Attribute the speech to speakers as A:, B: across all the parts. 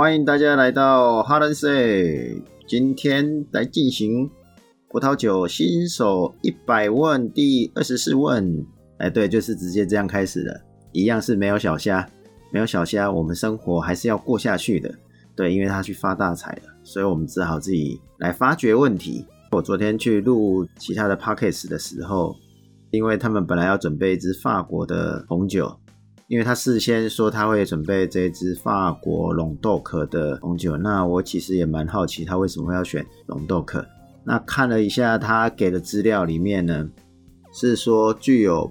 A: 欢迎大家来到哈伦 say，今天来进行葡萄酒新手一百问第二十四问。哎，对，就是直接这样开始的，一样是没有小虾，没有小虾，我们生活还是要过下去的。对，因为他去发大财了，所以我们只好自己来发掘问题。我昨天去录其他的 pockets 的时候，因为他们本来要准备一支法国的红酒。因为他事先说他会准备这支法国龙豆壳的红酒，那我其实也蛮好奇他为什么会要选龙豆壳。那看了一下他给的资料里面呢，是说具有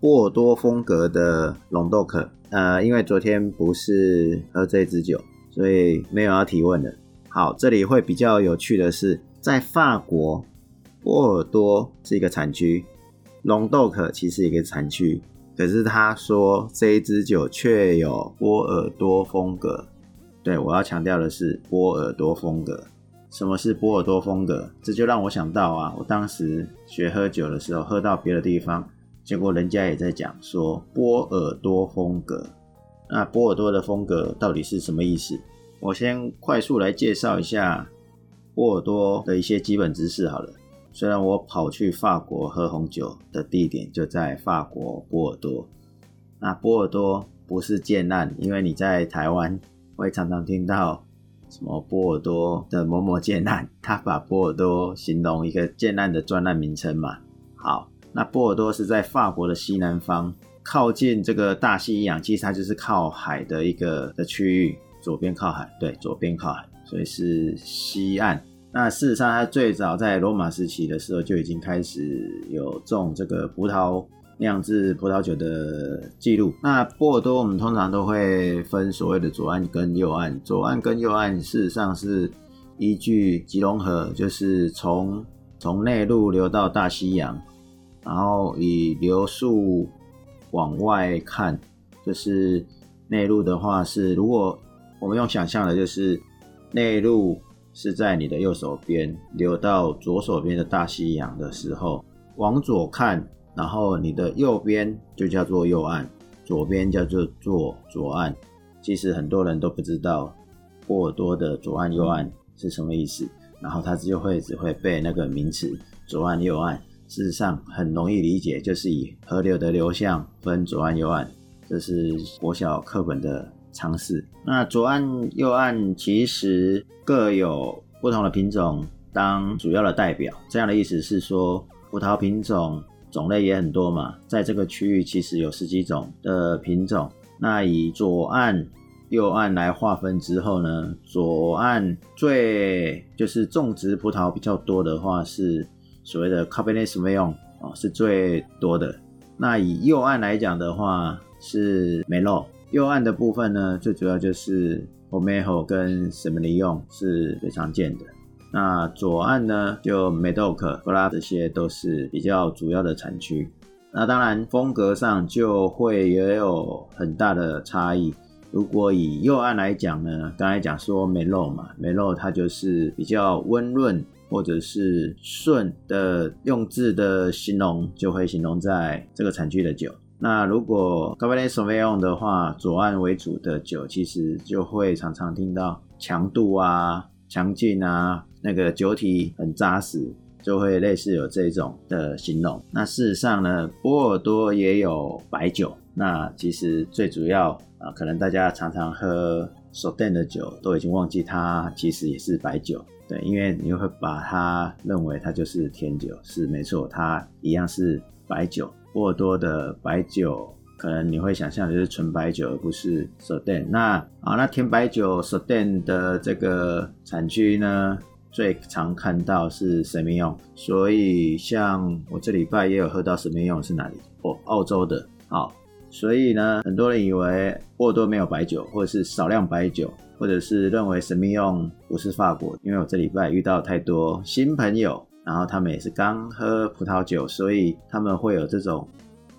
A: 波尔多风格的龙豆壳。呃，因为昨天不是喝这支酒，所以没有要提问的。好，这里会比较有趣的是，在法国波尔多是一个产区，龙豆壳其实一个产区。可是他说这一支酒却有波尔多风格。对我要强调的是波尔多风格。什么是波尔多风格？这就让我想到啊，我当时学喝酒的时候，喝到别的地方，结果人家也在讲说波尔多风格。那波尔多的风格到底是什么意思？我先快速来介绍一下波尔多的一些基本知识好了。虽然我跑去法国喝红酒的地点就在法国波尔多，那波尔多不是建案，因为你在台湾会常常听到什么波尔多的某某建案，他把波尔多形容一个建案的专案名称嘛。好，那波尔多是在法国的西南方，靠近这个大西洋，其实它就是靠海的一个的区域，左边靠海，对，左边靠海，所以是西岸。那事实上，它最早在罗马时期的时候就已经开始有种这个葡萄酿制葡萄酒的记录。那波尔多我们通常都会分所谓的左岸跟右岸，左岸跟右岸事实上是依据吉隆河，就是从从内陆流到大西洋，然后以流速往外看，就是内陆的话是，如果我们用想象的，就是内陆。是在你的右手边流到左手边的大西洋的时候，往左看，然后你的右边就叫做右岸，左边叫做做左岸。其实很多人都不知道波尔多的左岸右岸是什么意思，然后他就会只会背那个名词左岸右岸。事实上很容易理解，就是以河流的流向分左岸右岸，这是国小课本的。尝试那左岸右岸其实各有不同的品种当主要的代表，这样的意思是说葡萄品种种类也很多嘛，在这个区域其实有十几种的品种。那以左岸右岸来划分之后呢，左岸最就是种植葡萄比较多的话是所谓的 Cabernet Sauvignon 哦，是最多的。那以右岸来讲的话是梅洛。右岸的部分呢，最主要就是 Omejo 跟 s e m i n i o n 是最常见的。那左岸呢，就 Medoc、弗拉这些都是比较主要的产区。那当然风格上就会也有很大的差异。如果以右岸来讲呢，刚才讲说 Melo 嘛，Melo 它就是比较温润或者是顺的，用字的形容就会形容在这个产区的酒。那如果 Cabernet Sauvignon 的话，左岸为主的酒，其实就会常常听到强度啊、强劲啊，那个酒体很扎实，就会类似有这种的形容。那事实上呢，波尔多也有白酒。那其实最主要啊，可能大家常常喝 s o d e n 的酒，都已经忘记它其实也是白酒。对，因为你会把它认为它就是甜酒，是没错，它一样是白酒。波尔多的白酒，可能你会想象的是纯白酒，而不是 s o d e n 那啊，那甜白酒 s o d e n 的这个产区呢，最常看到是神秘用？所以像我这礼拜也有喝到神秘用是哪里？哦，澳洲的。好，所以呢，很多人以为波尔多没有白酒，或者是少量白酒，或者是认为神秘用不是法国。因为我这礼拜遇到太多新朋友。然后他们也是刚喝葡萄酒，所以他们会有这种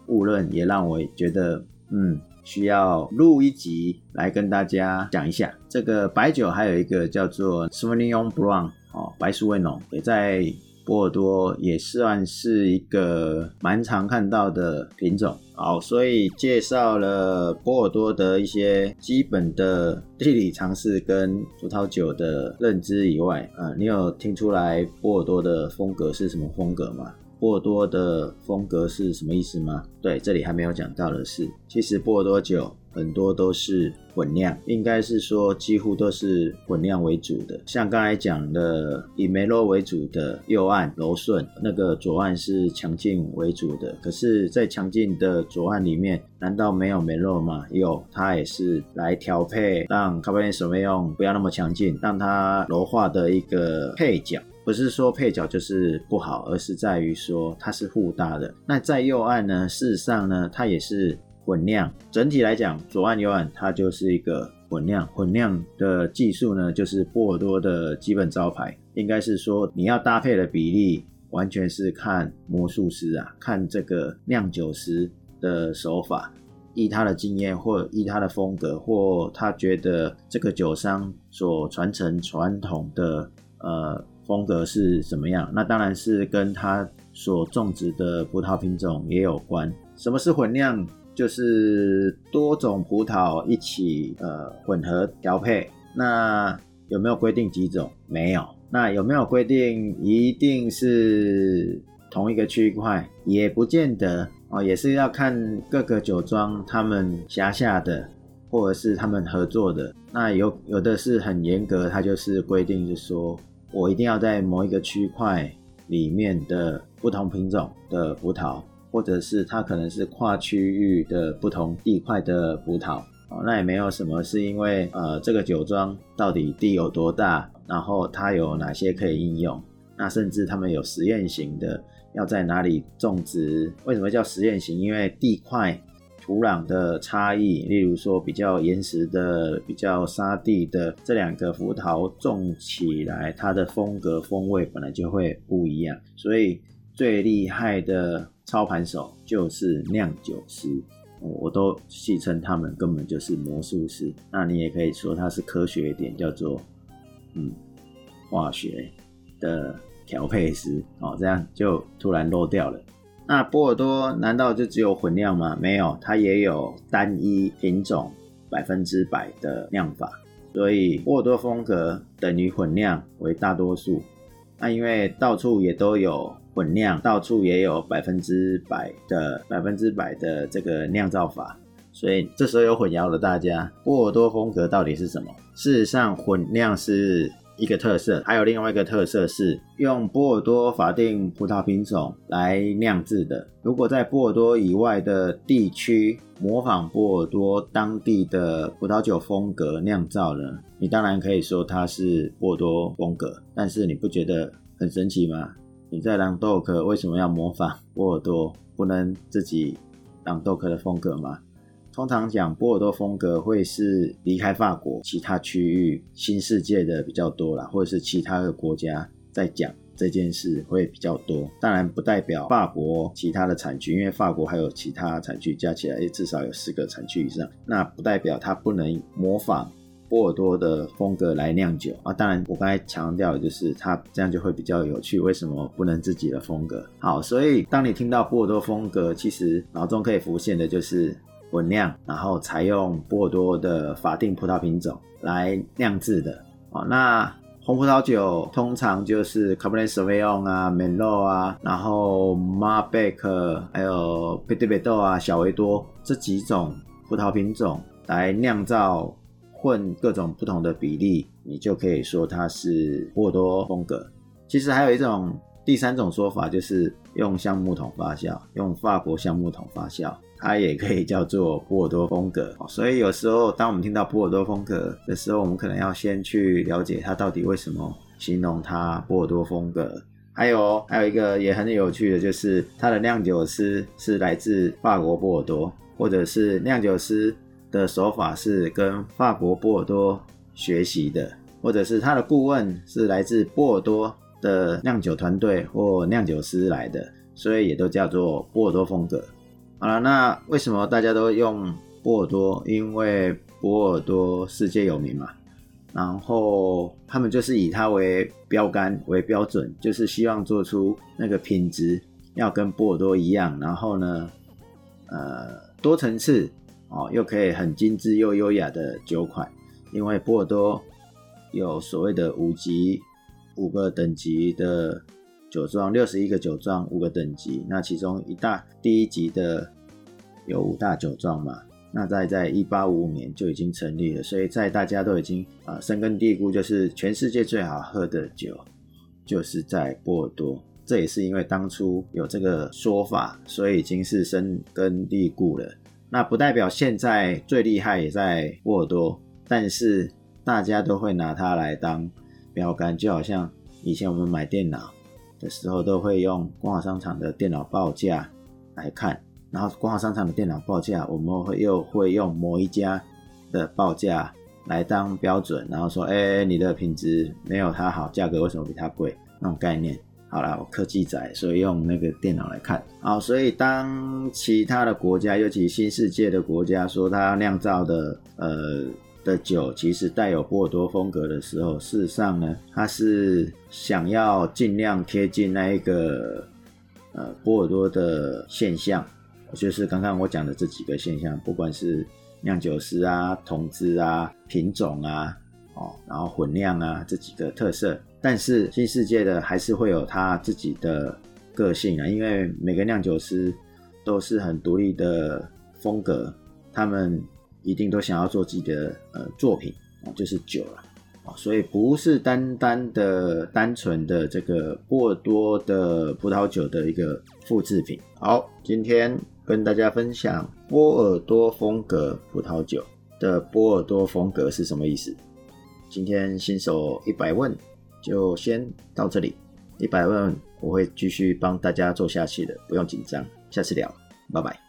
A: 误论，也让我觉得，嗯，需要录一集来跟大家讲一下这个白酒。还有一个叫做 Sauvignon Blanc，哦，白苏维浓，也在波尔多也算是一个蛮常看到的品种。好，所以介绍了波尔多的一些基本的地理常识跟葡萄酒的认知以外，啊，你有听出来波尔多的风格是什么风格吗？波尔多的风格是什么意思吗？对，这里还没有讲到的是，其实波尔多酒很多都是混酿，应该是说几乎都是混酿为主的。像刚才讲的以梅洛为主的右岸柔顺，那个左岸是强劲为主的。可是，在强劲的左岸里面，难道没有梅洛吗？有，它也是来调配，让卡布内索梅用不要那么强劲，让它柔化的一个配角。不是说配角就是不好，而是在于说它是互搭的。那在右岸呢，事实上呢，它也是混酿。整体来讲，左岸右岸它就是一个混酿。混酿的技术呢，就是波尔多的基本招牌。应该是说你要搭配的比例，完全是看魔术师啊，看这个酿酒师的手法，依他的经验或依他的风格，或他觉得这个酒商所传承传统的呃。风格是什么样？那当然是跟它所种植的葡萄品种也有关。什么是混酿？就是多种葡萄一起呃混合调配。那有没有规定几种？没有。那有没有规定一定是同一个区块？也不见得哦，也是要看各个酒庄他们辖下的或者是他们合作的。那有有的是很严格，它就是规定是说。我一定要在某一个区块里面的不同品种的葡萄，或者是它可能是跨区域的不同地块的葡萄，哦，那也没有什么，是因为呃这个酒庄到底地有多大，然后它有哪些可以应用，那甚至他们有实验型的，要在哪里种植？为什么叫实验型？因为地块。土壤的差异，例如说比较岩石的、比较沙地的这两个葡萄种起来，它的风格风味本来就会不一样。所以最厉害的操盘手就是酿酒师，我都戏称他们根本就是魔术师。那你也可以说他是科学一点，叫做嗯化学的调配师哦，这样就突然漏掉了。那波尔多难道就只有混酿吗？没有，它也有单一品种百分之百的酿法，所以波尔多风格等于混酿为大多数。那因为到处也都有混酿，到处也有百分之百的百分之百的这个酿造法，所以这时候有混淆了大家。波尔多风格到底是什么？事实上，混酿是。一个特色，还有另外一个特色是用波尔多法定葡萄品种来酿制的。如果在波尔多以外的地区模仿波尔多当地的葡萄酒风格酿造呢，你当然可以说它是波尔多风格。但是你不觉得很神奇吗？你在朗豆克为什么要模仿波尔多，不能自己朗豆克的风格吗？通常讲波尔多风格会是离开法国其他区域新世界的比较多啦，或者是其他的国家在讲这件事会比较多。当然不代表法国其他的产区，因为法国还有其他产区加起来至少有四个产区以上。那不代表它不能模仿波尔多的风格来酿酒啊。当然我刚才强调的就是它这样就会比较有趣。为什么不能自己的风格？好，所以当你听到波尔多风格，其实脑中可以浮现的就是。混酿，然后采用波尔多的法定葡萄品种来酿制的哦。那红葡萄酒通常就是 Cabernet s a u v i o n 啊、Merlot 啊，然后 m a r b e c 还有 p e t i t b e d o 啊、小维多这几种葡萄品种来酿造，混各种不同的比例，你就可以说它是波尔多风格。其实还有一种第三种说法，就是用橡木桶发酵，用法国橡木桶发酵。它也可以叫做波尔多风格，所以有时候当我们听到波尔多风格的时候，我们可能要先去了解它到底为什么形容它波尔多风格。还有还有一个也很有趣的，就是它的酿酒师是来自法国波尔多，或者是酿酒师的手法是跟法国波尔多学习的，或者是他的顾问是来自波尔多的酿酒团队或酿酒师来的，所以也都叫做波尔多风格。好了，那为什么大家都用波尔多？因为波尔多世界有名嘛。然后他们就是以它为标杆为标准，就是希望做出那个品质要跟波尔多一样，然后呢，呃，多层次哦，又可以很精致又优雅的酒款。因为波尔多有所谓的五级五个等级的酒庄，六十一个酒庄五个等级，那其中一大第一级的有五大酒庄嘛。那在在一八五五年就已经成立了，所以在大家都已经啊深根蒂固，就是全世界最好喝的酒，就是在波尔多。这也是因为当初有这个说法，所以已经是深根蒂固了。那不代表现在最厉害也在波尔多，但是大家都会拿它来当标杆，就好像以前我们买电脑的时候，都会用光华商场的电脑报价来看。然后光华商场的电脑报价，我们会又会用某一家的报价来当标准，然后说，哎，你的品质没有它好，价格为什么比它贵？那种概念。好了，我科技仔，所以用那个电脑来看。好，所以当其他的国家，尤其新世界的国家，说它酿造的呃的酒其实带有波尔多风格的时候，事实上呢，它是想要尽量贴近那一个呃波尔多的现象。就是刚刚我讲的这几个现象，不管是酿酒师啊、桶子啊、品种啊，哦，然后混酿啊这几个特色，但是新世界的还是会有它自己的个性啊，因为每个酿酒师都是很独立的风格，他们一定都想要做自己的呃作品哦，就是酒了啊，所以不是单单的单纯的这个波尔多的葡萄酒的一个复制品。好，今天。跟大家分享波尔多风格葡萄酒的波尔多风格是什么意思？今天新手一百问就先到这里，一百问我会继续帮大家做下去的，不用紧张，下次聊，拜拜。